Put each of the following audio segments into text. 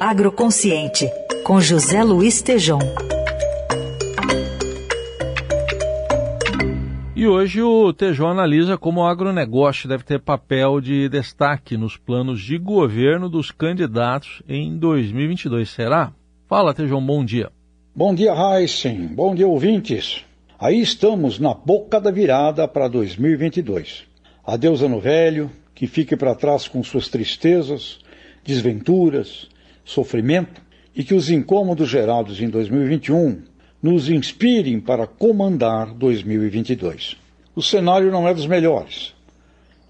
Agroconsciente, com José Luiz Tejom. E hoje o Tejão analisa como o agronegócio deve ter papel de destaque nos planos de governo dos candidatos em 2022. Será? Fala, Tejão, bom dia. Bom dia, Heisen. Bom dia, ouvintes. Aí estamos na boca da virada para 2022. Adeus ano velho, que fique para trás com suas tristezas, desventuras, sofrimento e que os incômodos gerados em 2021 nos inspirem para comandar 2022. O cenário não é dos melhores.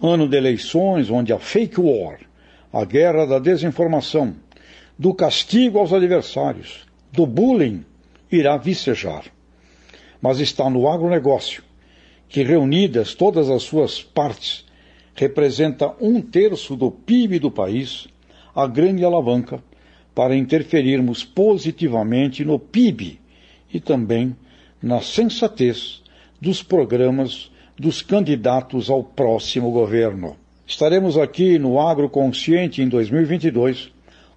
Ano de eleições onde a fake war, a guerra da desinformação, do castigo aos adversários, do bullying, irá vicejar. Mas está no agronegócio, que reunidas todas as suas partes, representa um terço do PIB do país, a grande alavanca para interferirmos positivamente no PIB e também na sensatez dos programas dos candidatos ao próximo governo. Estaremos aqui no Agro Consciente em 2022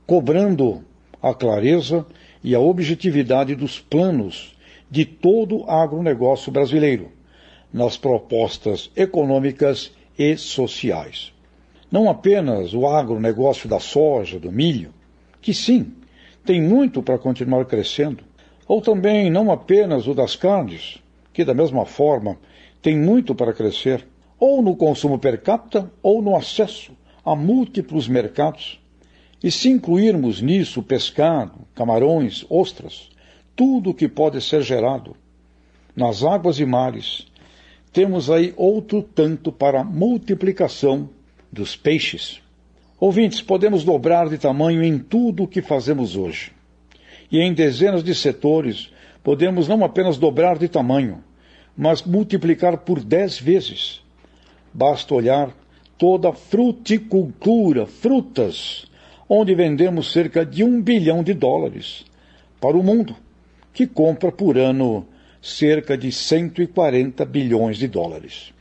cobrando a clareza e a objetividade dos planos de todo o agronegócio brasileiro nas propostas econômicas e sociais. Não apenas o agronegócio da soja, do milho, que sim, tem muito para continuar crescendo, ou também não apenas o das carnes, que da mesma forma tem muito para crescer, ou no consumo per capita ou no acesso a múltiplos mercados. E se incluirmos nisso pescado, camarões, ostras, tudo o que pode ser gerado nas águas e mares, temos aí outro tanto para multiplicação dos peixes. Ouvintes, podemos dobrar de tamanho em tudo o que fazemos hoje. E em dezenas de setores, podemos não apenas dobrar de tamanho, mas multiplicar por dez vezes. Basta olhar toda a fruticultura, frutas, onde vendemos cerca de um bilhão de dólares para o mundo, que compra por ano cerca de 140 bilhões de dólares.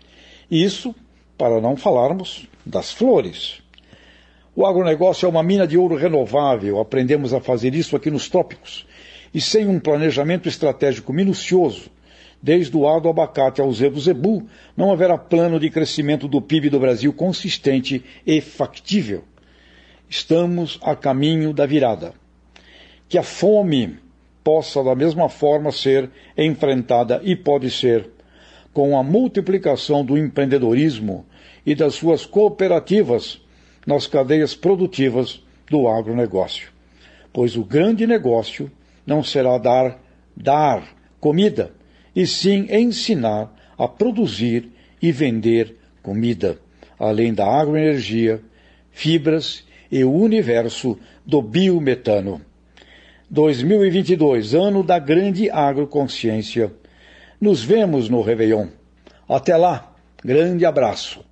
Isso para não falarmos das flores. O agronegócio é uma mina de ouro renovável, aprendemos a fazer isso aqui nos trópicos. E sem um planejamento estratégico minucioso, desde o ar do abacate ao zebu zebu, não haverá plano de crescimento do PIB do Brasil consistente e factível. Estamos a caminho da virada. Que a fome possa da mesma forma ser enfrentada e pode ser com a multiplicação do empreendedorismo e das suas cooperativas nas cadeias produtivas do agronegócio. Pois o grande negócio não será dar, dar comida, e sim ensinar a produzir e vender comida, além da agroenergia, fibras e o universo do biometano. 2022, ano da grande agroconsciência. Nos vemos no Réveillon. Até lá, grande abraço.